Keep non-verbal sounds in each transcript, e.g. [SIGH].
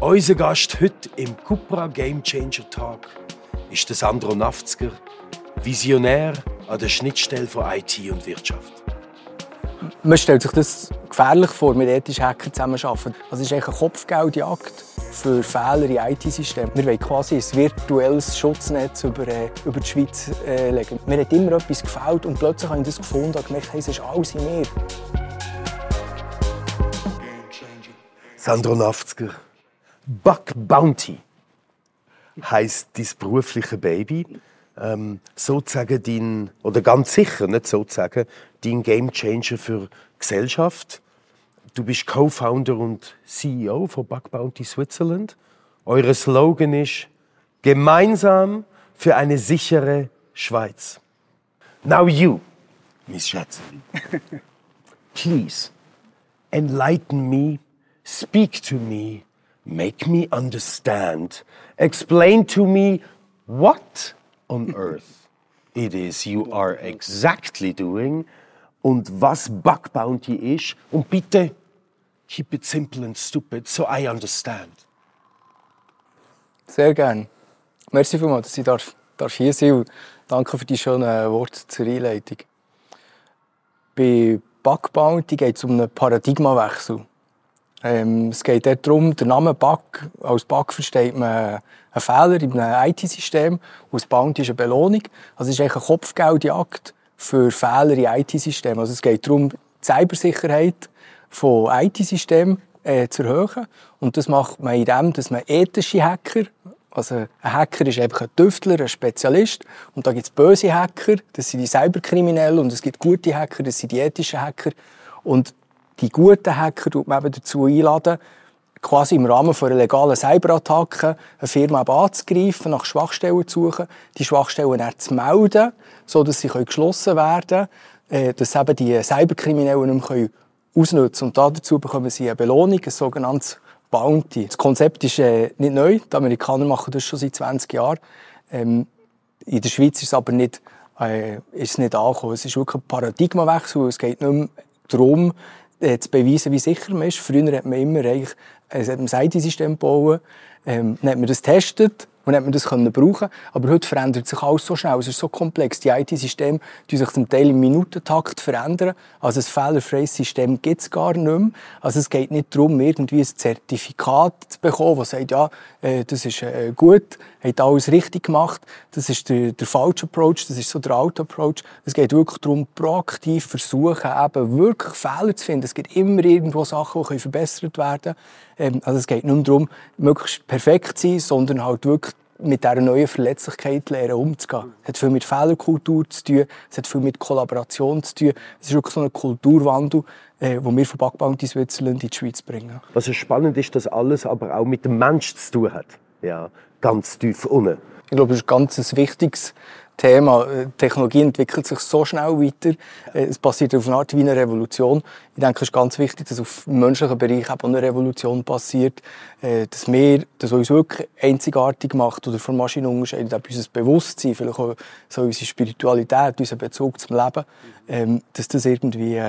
Unser Gast heute im Cupra Game Changer Talk ist der Sandro Nafzger, Visionär an der Schnittstelle von IT und Wirtschaft. Man stellt sich das gefährlich vor, mit ethischen Hackern zusammenzuarbeiten. Also es ist eigentlich eine Kopfgeldjagd für Fehler in IT-Systemen. Wir wollen quasi ein virtuelles Schutznetz über, äh, über die Schweiz äh, legen. Mir hat immer etwas gefällt und plötzlich habe ich das gefunden und gemerkt, hey, es ist alles in mir. Sandro Nafzger, Buck Bounty heißt dein berufliche Baby. Ähm, sozusagen dein, oder ganz sicher, nicht sozusagen, dein Game Changer für Gesellschaft. Du bist Co-Founder und CEO von Buck Bounty Switzerland. Euer Slogan ist gemeinsam für eine sichere Schweiz. Now you, Miss Schätzeli, [LAUGHS] please enlighten me, speak to me, make me understand, explain to me what on [LAUGHS] earth it is you are exactly doing und was Bug Bounty ist. Und bitte, keep it simple and stupid, so I understand. Sehr gerne. Merci vielmals, dass ich darf, darf hier sein und danke für die schönen Worte zur Einleitung. Bei Bug Bounty geht es um einen Paradigmawechsel. Ähm, es geht darum, der Name Bug, als Bug versteht man einen Fehler in einem IT-System und das Bounty ist eine Belohnung. Also es ist eigentlich eine Kopfgeldjagd für Fehler in IT-Systemen. Also es geht darum, die Cybersicherheit von IT-Systemen äh, zu erhöhen. Und das macht man indem, dass man ethische Hacker, also ein Hacker ist einfach ein Tüftler, ein Spezialist. Und da gibt es böse Hacker, das sind die Cyberkriminellen. Und es gibt gute Hacker, das sind die ethischen Hacker. Und die guten Hacker tut man eben dazu einladen, quasi im Rahmen von einer legalen Cyberattacke eine Firma anzugreifen, nach Schwachstellen zu suchen, die Schwachstellen dann zu melden, so dass sie geschlossen werden können, äh, dass eben die Cyberkriminellen nicht mehr ausnutzen können. Und dazu bekommen sie eine Belohnung, ein sogenanntes Bounty. Das Konzept ist äh, nicht neu, die Amerikaner machen das schon seit 20 Jahren. Ähm, in der Schweiz ist es aber nicht, äh, ist nicht angekommen. Es ist wirklich ein Paradigmawechsel, es geht nicht mehr darum, äh, zu beweisen, wie sicher man ist. Früher hat man immer eigentlich ein IT-System gebaut, ähm, dann hat man das getestet und hat man das können brauchen. Aber heute verändert sich alles so schnell, es ist so komplex. Die IT-Systeme die sich zum Teil im Minutentakt verändern. Also ein fehlerfreies System gibt es gar nicht mehr. Also es geht nicht darum, irgendwie ein Zertifikat zu bekommen, das sagt, ja, äh, das ist äh, gut, hat alles richtig gemacht. Das ist der, der falsche Approach, das ist so der alte Approach. Es geht wirklich darum, proaktiv versuchen, eben wirklich Fehler zu finden. Es gibt immer irgendwo Sachen, die verbessert werden können. Ähm, also es geht nicht nur darum, möglichst perfekt zu sein, sondern halt wirklich mit dieser neuen Verletzlichkeit lernen umzugehen. Es hat viel mit Fehlerkultur zu tun, es hat viel mit Kollaboration zu tun. Es ist wirklich so ein Kulturwandel, äh, den wir von Backbank in Switzerland in die Schweiz bringen. Was spannend ist, dass alles aber auch mit dem Menschen zu tun hat. Ja, ganz tief unten. Ich glaube, das ist ein ganz wichtiges Thema. Äh, Technologie entwickelt sich so schnell weiter. Äh, es passiert auf eine Art wie eine Revolution. Ich denke, es ist ganz wichtig, dass auf menschlichen Bereich auch eine Revolution passiert. Äh, dass wir, das uns wirklich einzigartig macht oder von Maschinen unterscheidet, auch unser Bewusstsein, vielleicht auch so unsere Spiritualität, unser Bezug zum Leben, ähm, dass das irgendwie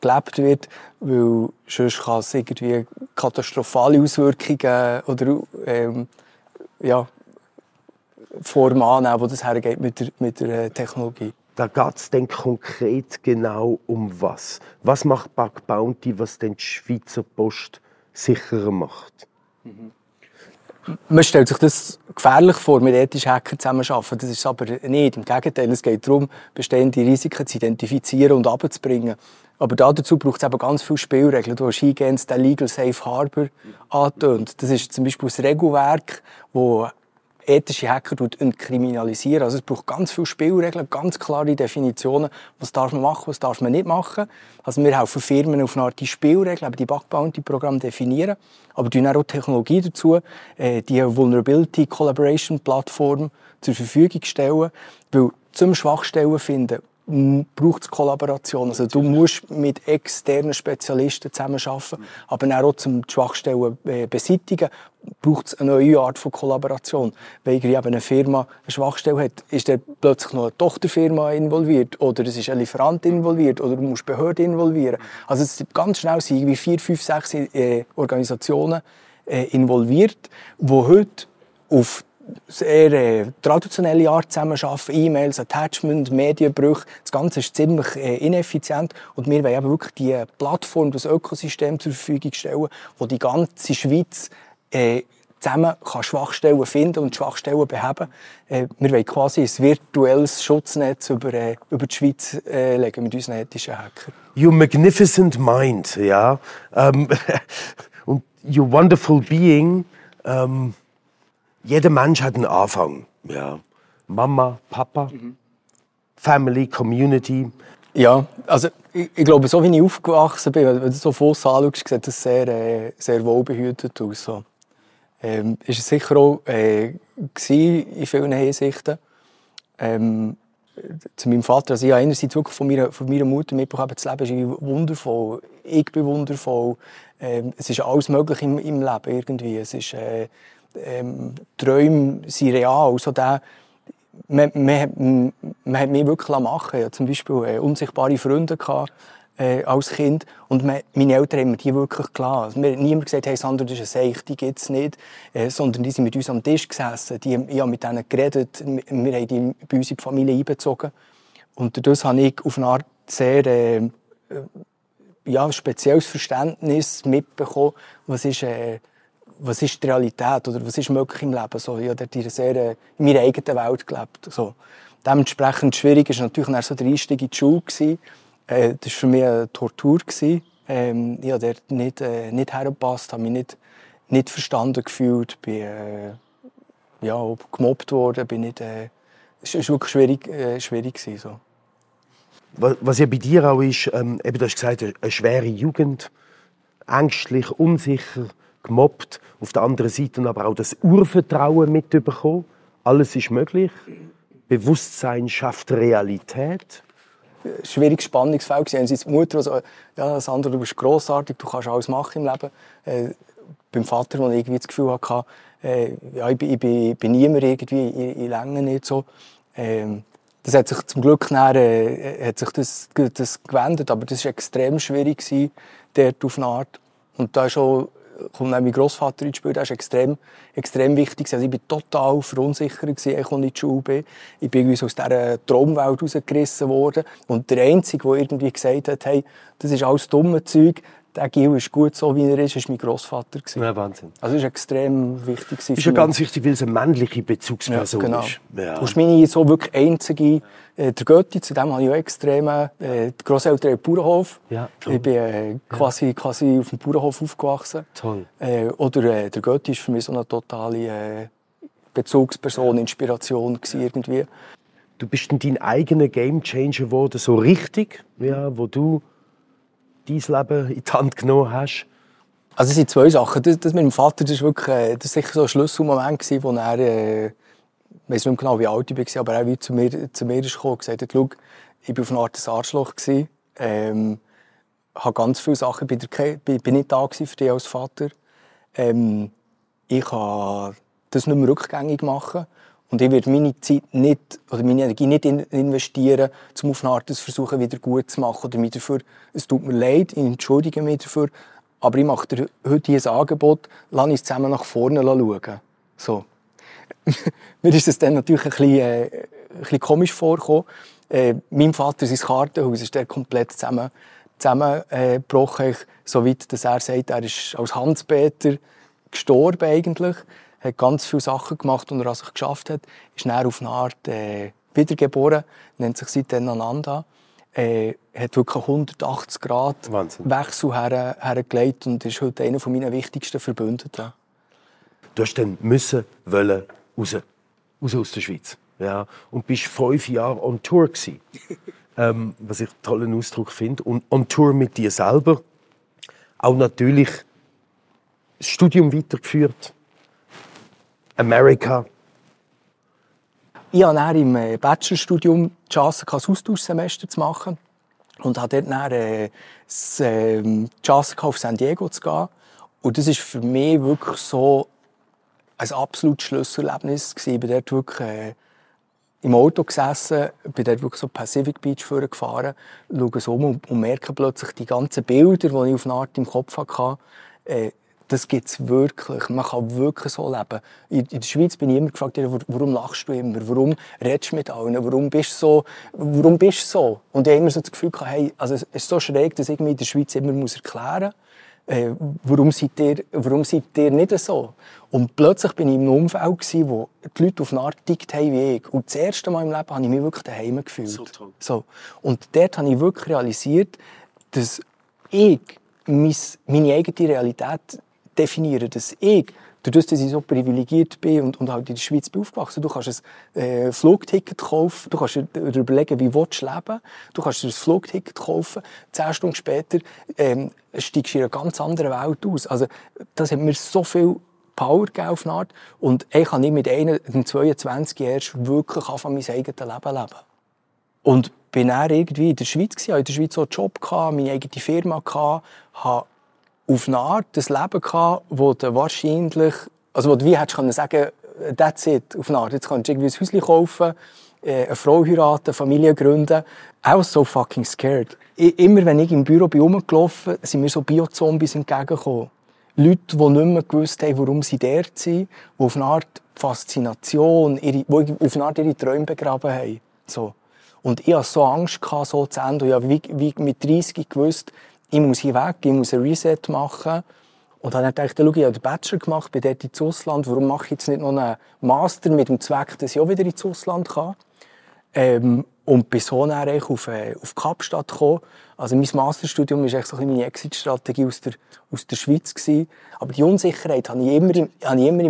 gelebt wird, weil sonst kann es irgendwie katastrophale Auswirkungen oder ähm, ja, Form annehmen, wo das hergeht mit der, mit der äh, Technologie. Da geht es dann konkret genau um was? Was macht Bug Bounty, was denn die Schweizer Post sicherer macht? Mhm. Man stellt sich das gefährlich vor, mit ethischen Hackern zusammenzuarbeiten. Das ist es aber nicht. Im Gegenteil, es geht darum, bestehende Risiken zu identifizieren und abzubringen. Aber dazu braucht es eben ganz viele Spielregeln. Du hast eingehend den Legal Safe Harbor angetönt. Das ist zum Beispiel das Regelwerk, das ethische Hacker entkriminalisieren. Also es braucht ganz viele Spielregeln, ganz klare Definitionen, was darf man machen, was darf man nicht machen. Also wir helfen Firmen auf eine Art die Spielregeln, die Bug Bounty Programm definieren, aber tun auch Technologie dazu, äh, die Vulnerability Collaboration Plattform zur Verfügung stellen, weil zum Schwachstellen finden braucht es Kollaboration. Also du musst mit externen Spezialisten zusammenarbeiten, aber auch zum die Schwachstellen äh, beseitigen, braucht es eine neue Art von Kollaboration. Wenn eben eine Firma eine Schwachstelle hat, ist dann plötzlich noch eine Tochterfirma involviert oder es ist ein Lieferant involviert oder du musst Behörden involvieren. Also es sind ganz schnell sind wie vier, fünf, sechs äh, Organisationen äh, involviert, wo heute auf sehr äh, traditionelle Art zusammenarbeiten, E-Mails, Attachment, Medienbrüche. Das Ganze ist ziemlich äh, ineffizient und wir wollen eben wirklich die Plattform, das Ökosystem zur Verfügung stellen, wo die ganze Schweiz äh, zusammen kann Schwachstellen finden und Schwachstellen beheben. Äh, wir wollen quasi ein virtuelles Schutznetz über, äh, über die Schweiz äh, legen mit unseren ethischen Hackern. You magnificent mind, ja. Ähm, [LAUGHS] und you wonderful being. Ähm, jeder Mensch hat einen Anfang, ja. Mama, Papa, Family, Community. Ja, also ich, ich, glaube, so wie ich aufgewachsen bin, wenn du so von anschaust, sieht das sehr, äh, sehr wohlbehütet aus. So. Ähm, ist es sicher auch äh, in vielen Hinsichten. Ähm, zu meinem Vater, also ich habe einerseits wirklich von meiner, von meiner Mutter mitbekommen, das Leben ist wundervoll, ich bin wundervoll, ähm, es ist alles möglich im, im Leben irgendwie, es ist, äh, ähm, Träume sind real, so der, man, man, man hat mich wirklich machen hatte zum Beispiel äh, unsichtbare Freunde gehabt, äh, als Kind. Und man, meine Eltern haben mir die wirklich klar. Also, mir niemand gesagt, hey Sandra, das ist eine Seich, die gibt es nicht. Äh, sondern die sind mit uns am Tisch gesessen. Die, ich habe mit denen geredet. Wir haben die bei uns in die Familie einbezogen. Und dadurch habe ich auf eine Art sehr äh, ja, spezielles Verständnis mitbekommen, was ist, äh, was ist die Realität oder was ist möglich im Leben. So, ich habe dort sehr, äh, in meiner eigenen Welt gelebt. So. Dementsprechend schwierig war natürlich so der Einstieg in die Schule. Gewesen. Äh, das war für mich eine Tortur. Ähm, ich habe dort nicht, äh, nicht hergepasst, habe mich nicht, nicht verstanden gefühlt, bin äh, ja, gemobbt worden, bin nicht, äh, es war wirklich schwierig, äh, schwierig gewesen, so. Was ja bei dir auch ist, ähm, eben, du hast gesagt, eine schwere Jugend, ängstlich, unsicher, gemobbt, auf der anderen Seite aber auch das Urvertrauen mitbekommen. Alles ist möglich. Bewusstsein schafft Realität schwieriges Spannungsfeld. Einerseits die Mutter, also, ja, Sandra, du bist grossartig, du kannst alles machen im Leben. Äh, beim Vater, wo ich irgendwie das Gefühl hatte, äh, ja, ich bin, ich bin, bin niemand irgendwie, ich, ich länge nicht so. Ähm, das hat sich zum Glück nachher, äh, hat sich das, das gewendet, aber das war extrem schwierig gewesen, dort auf eine Art. Und da ist auch kommt auch mein Großvater ins Spiel, der ist extrem, extrem wichtig. Also ich war total verunsichert, als ich in die Schule bin. Ich bin aus dieser Traumwelt rausgerissen worden. Und der Einzige, der irgendwie gesagt hat, hey, das ist alles dumme Zeug, der Gil ist gut so, wie er ist, ist mein Großvater. Ja, Wahnsinn. Also das ist extrem wichtig. Ist ja ganz wichtig, weil es eine männliche Bezugsperson ja, genau. ist. Ja. Du bist meine so wirklich einzige, äh, der Götti, zu dem habe ich auch extrem, äh, die Grosseltern haben Bauernhof. Ja, ich bin äh, quasi, ja. quasi auf dem Bauernhof aufgewachsen. Toll. Äh, oder äh, der Götti ist für mich so eine totale äh, Bezugsperson, Inspiration gewesen, irgendwie. Du bist dann dein eigener Gamechanger geworden, so richtig, ja, wo du dein Leben in die Hand genommen hast? Also es sind zwei Sachen. Das, das mit dem Vater, das war wirklich äh, das sicher so ein Schlüsselmoment, gewesen, wo er, äh, ich weiß nicht genau, wie alt ich war, aber er wie zu mir, zu mir ist gekommen und gesagt hat, schau, ich war auf eine Art ein Arschloch. Gewesen, ähm, habe ganz viele Sachen, bin, bin, bin nicht da für dich als Vater. Ähm, ich kann das nicht mehr rückgängig machen. Und ich werde meine Zeit nicht, oder meine Energie nicht investieren, um auf eine Art das versuchen, wieder gut zu machen. Oder mich dafür, es tut mir leid, ich entschuldige mich dafür, aber ich mache dir heute ein Angebot, lass uns zusammen nach vorne schauen. So. [LAUGHS] mir ist das dann natürlich ein bisschen, äh, ein bisschen komisch vorgekommen. Äh, mein Vater, sein Kartenhaus, ist der komplett zusammen, zusammengebrochen. Äh, so weit, dass er sagt, er ist als Hans-Peter gestorben eigentlich hat ganz viele Sachen gemacht und er an sich geschafft hat, ist dann auf eine Art äh, wiedergeboren, nennt sich seitdem Ananda. Äh, hat wirklich 180 Grad Wahnsinn. Wechsel her, hergelegt und ist heute einer meiner wichtigsten Verbündeten. Du hast dann müssen, wollen, raus, raus aus der Schweiz. Ja, und bist fünf Jahre on Tour [LAUGHS] ähm, was ich einen tollen Ausdruck finde. Und on Tour mit dir selber. Auch natürlich das Studium weitergeführt. America. Ich hatte dann im äh, Bachelorstudium die Chance, ein Austauschsemester zu machen. Und hatte dort dann äh, ähm, die Chance, auf San Diego zu gehen. Und das war für mich wirklich so ein absolutes Schlüsselerlebnis. Ich bin dort wirklich äh, im Auto gesessen, bin dort wirklich so Pacific Beach gefahren, schaue so um und merke plötzlich die ganzen Bilder, die ich auf eine Art im Kopf hatte, das gibt es wirklich. Man kann wirklich so leben. In, in der Schweiz bin ich immer gefragt, warum lachst du immer? Warum redest du mit allen? Warum bist du so? Warum bist du so? Und ich habe immer so das Gefühl gehabt, hey, also es ist so schräg, dass ich mir in der Schweiz immer muss erklären muss, äh, warum, seid ihr, warum seid ihr nicht so? Und plötzlich bin ich in einem Umfeld, gewesen, wo die Leute auf eine Art tickt haben wie ich. Und das erste Mal im Leben habe ich mich wirklich daheim gefühlt. So toll. So. Und dort habe ich wirklich realisiert, dass ich meine eigene Realität definieren, dass ich, dadurch, dass ich so privilegiert bin und, und halt in der Schweiz bin aufgewachsen, du kannst ein äh, Flugticket kaufen, du kannst dir überlegen, wie willst du leben, du kannst dir ein Flugticket kaufen, zehn Stunden später ähm, steigst du in einer ganz anderen Welt aus. Also das hat mir so viel Power auf eine Art. Und ich kann nicht mit einem, 22 erst wirklich anfangen, mein eigenes Leben leben. Und bin dann irgendwie in der Schweiz gewesen, in der Schweiz auch einen Job gehabt, meine eigene Firma gehabt, habe auf eine Art ein Leben gehabt, wo du wahrscheinlich, also wo du wie hättest können sagen, that's it, auf eine Art. Jetzt kannst du irgendwie ein Häuschen kaufen, äh, eine Frau heiraten, Familie gründen. I was so fucking scared. Immer wenn ich im Büro bin rumgelaufen, sind mir so Biozombies entgegengekommen. Leute, die nicht mehr gewusst haben, warum sie dort sind, die auf eine Art Faszination, ihre, die auf eine Art ihre Träume begraben haben. So. Und ich hatte so Angst, so zu enden. Ich habe wie, wie mit 30 gewusst, ich muss hier weg, ich muss ein Reset machen. Und dann dachte ich, ich habe den Bachelor gemacht, bin dort ins Ausland, warum mache ich jetzt nicht noch einen Master mit dem Zweck, dass ich auch wieder ins Ausland kann? Ähm, und bin so dann auf, äh, auf Kapstadt gekommen. Also mein Masterstudium war echt so ein meine Exit-Strategie aus der, aus der Schweiz. Gewesen. Aber die Unsicherheit hatte ich immer, in,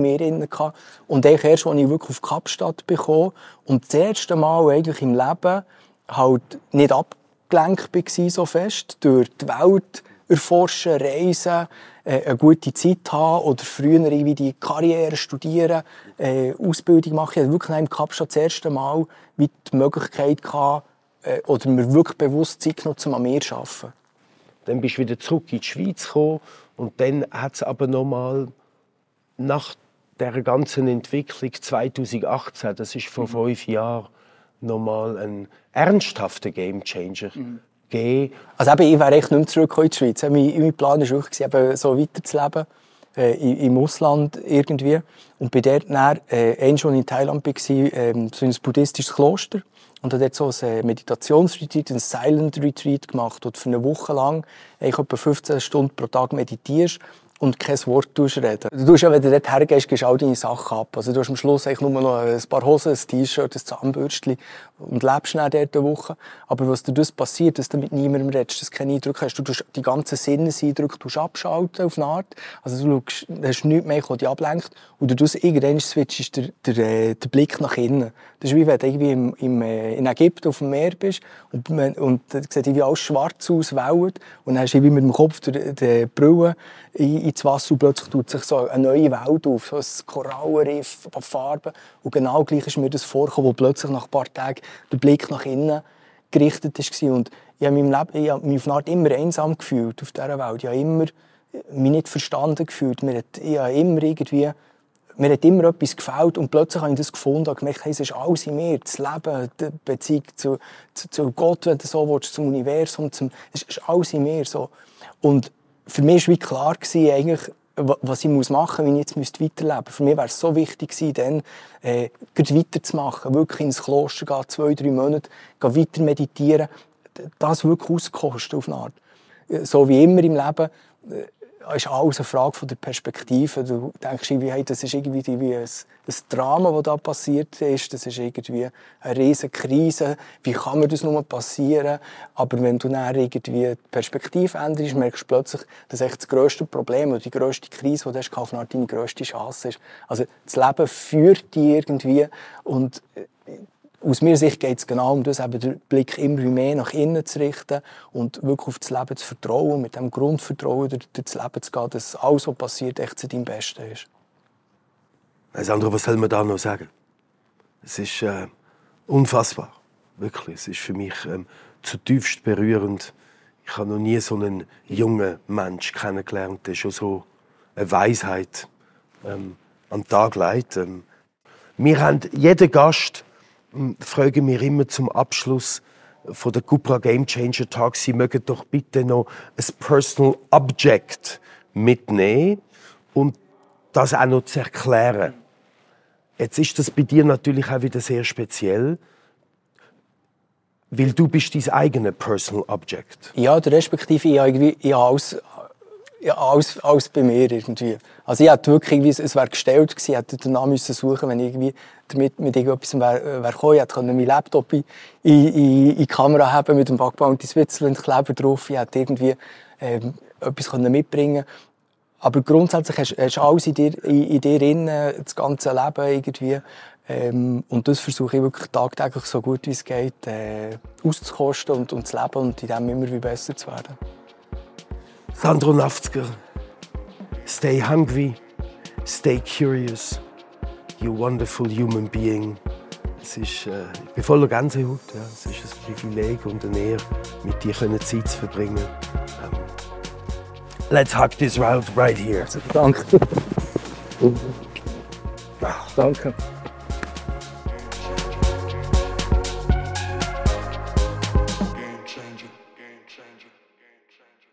mir drin. Und erst, als ich wirklich auf Kapstadt bekommen und das erste Mal eigentlich im Leben halt nicht ab abgelenkt war so fest, durch die Welt erforschen, reisen, äh, eine gute Zeit haben oder früher irgendwie die Karriere studieren, äh, Ausbildung machen. Ich hatte wirklich im Kapstadt das erste Mal wie die Möglichkeit gehabt, äh, oder mir wirklich bewusst Zeit genommen, um an mir zu arbeiten. Dann bist du wieder zurück in die Schweiz gekommen und dann hat es aber nochmal nach der ganzen Entwicklung 2018, das ist vor mhm. fünf Jahren, nochmal ein ernsthafter Gamechanger mhm. Also eben, ich wäre echt nicht mehr zurück in die Schweiz. Mein, mein Plan war wirklich, eben so weiterzuleben. Äh, im Ausland irgendwie. Und bei dort dann, äh, ein schon in Thailand war, äh, so ein buddhistisches Kloster. Und habe dort so ein äh, Meditationsretreat, ein Silent Retreat gemacht. Und für eine Woche lang, ich etwa 15 Stunden pro Tag meditierst und kein Wort reden. Du tust ja, wenn du dort hergehst, gehst all deine Sachen ab. Also du hast am Schluss eigentlich nur noch ein paar Hosen, ein T-Shirt, ein Zahnbürstchen und lebst dann dort eine Woche. Aber was dir das passiert, dass du mit niemandem redest, dass du keinen Eindruck hast, du tust die ganzen Sinneseindrücke abschalten auf eine Art. Also du schaust, hast nichts mehr, was dich ablenkt und du tust irgendwann switchst der, der, äh, der Blick nach innen. Das ist wie wenn du irgendwie im, im, äh, in Ägypten auf dem Meer bist und, und dann sieht irgendwie alles schwarz aus, wellt und dann hast du wie mit dem Kopf die, die Brille ins Wasser und plötzlich tut sich so eine neue Welt auf, so ein Korallenriff, ein Farben. Und genau gleich ist mir das vorgekommen, wo plötzlich nach ein paar Tagen der Blick nach innen gerichtet war. Und ich habe, Leben, ich habe mich auf eine Art immer einsam gefühlt auf dieser Welt. Ich habe immer mich nicht verstanden gefühlt. Ich habe immer irgendwie mir hat immer etwas gefällt und plötzlich habe ich das gefunden und gemerkt, hey, es ist alles in mir, das Leben, die Beziehung zu, zu, zu Gott, wenn du so willst, zum Universum, zum, es ist alles in mir so. Und für mich war wie klar eigentlich, was ich machen muss, wenn ich jetzt weiterleben müsste. Für mich wäre es so wichtig gewesen, dann äh, weiterzumachen, wirklich ins Kloster gehen, zwei, drei Monate, gehen weiter meditieren, das wirklich auskosten auf eine Art. So wie immer im Leben, äh, ist alles eine Frage von der Perspektive. Du denkst irgendwie, hey, das ist irgendwie wie ein, ein Drama, das da passiert ist. Das ist irgendwie eine riesige Krise. Wie kann mir das nur passieren? Aber wenn du dann irgendwie die Perspektive änderst, merkst du plötzlich, dass echt das grösste Problem oder die grösste Krise, die du hast, deine grösste Chance ist. Also das Leben führt dich irgendwie und äh, aus meiner Sicht geht es genau um das, eben den Blick immer mehr nach innen zu richten und wirklich auf das Leben zu vertrauen, mit dem Grundvertrauen durch, das Leben zu gehen, dass alles, was passiert, echt zu deinem Besten ist. Sandro, was soll man da noch sagen? Es ist äh, unfassbar, wirklich. Es ist für mich ähm, zutiefst berührend. Ich habe noch nie so einen jungen Mensch kennengelernt, der schon so eine Weisheit ähm, an den Tag legt. Ähm, wir haben jeden Gast fragen wir immer zum Abschluss von der Cupra Game Changer Tag, Sie mögen doch bitte noch ein Personal Object mitnehmen. und das auch noch zu erklären. Jetzt ist das bei dir natürlich auch wieder sehr speziell, weil du bist dein eigenes Personal Object. Ja, respektive ich habe, ich habe alles, alles, alles bei mir irgendwie. Also ich hätte wirklich es wäre gestellt gewesen, ich hätte danach müssen suchen, wenn ich irgendwie damit mit irgendetwas wäre wär gekommen, ich hätte meinen Laptop in, in, in die Kamera haben mit dem die Switzerland Kleber drauf, ich hätte irgendwie ähm, etwas können mitbringen aber grundsätzlich hast, hast alles in dir, in, in dir drin, das ganze Leben irgendwie. Ähm, und das versuche ich wirklich tagtäglich so gut wie es geht äh, auszukosten und, und zu leben und in dem immer wie besser zu werden. Sandro Nafzger, stay hungry, stay curious, you wonderful human being. Es ist, äh, ich bin voller Gänsehaut. Ja. Es ist ein Privileg und eine Ehre, mit dir Zeit zu verbringen. Ähm, let's hug this route right here. Danke. [LAUGHS] Danke.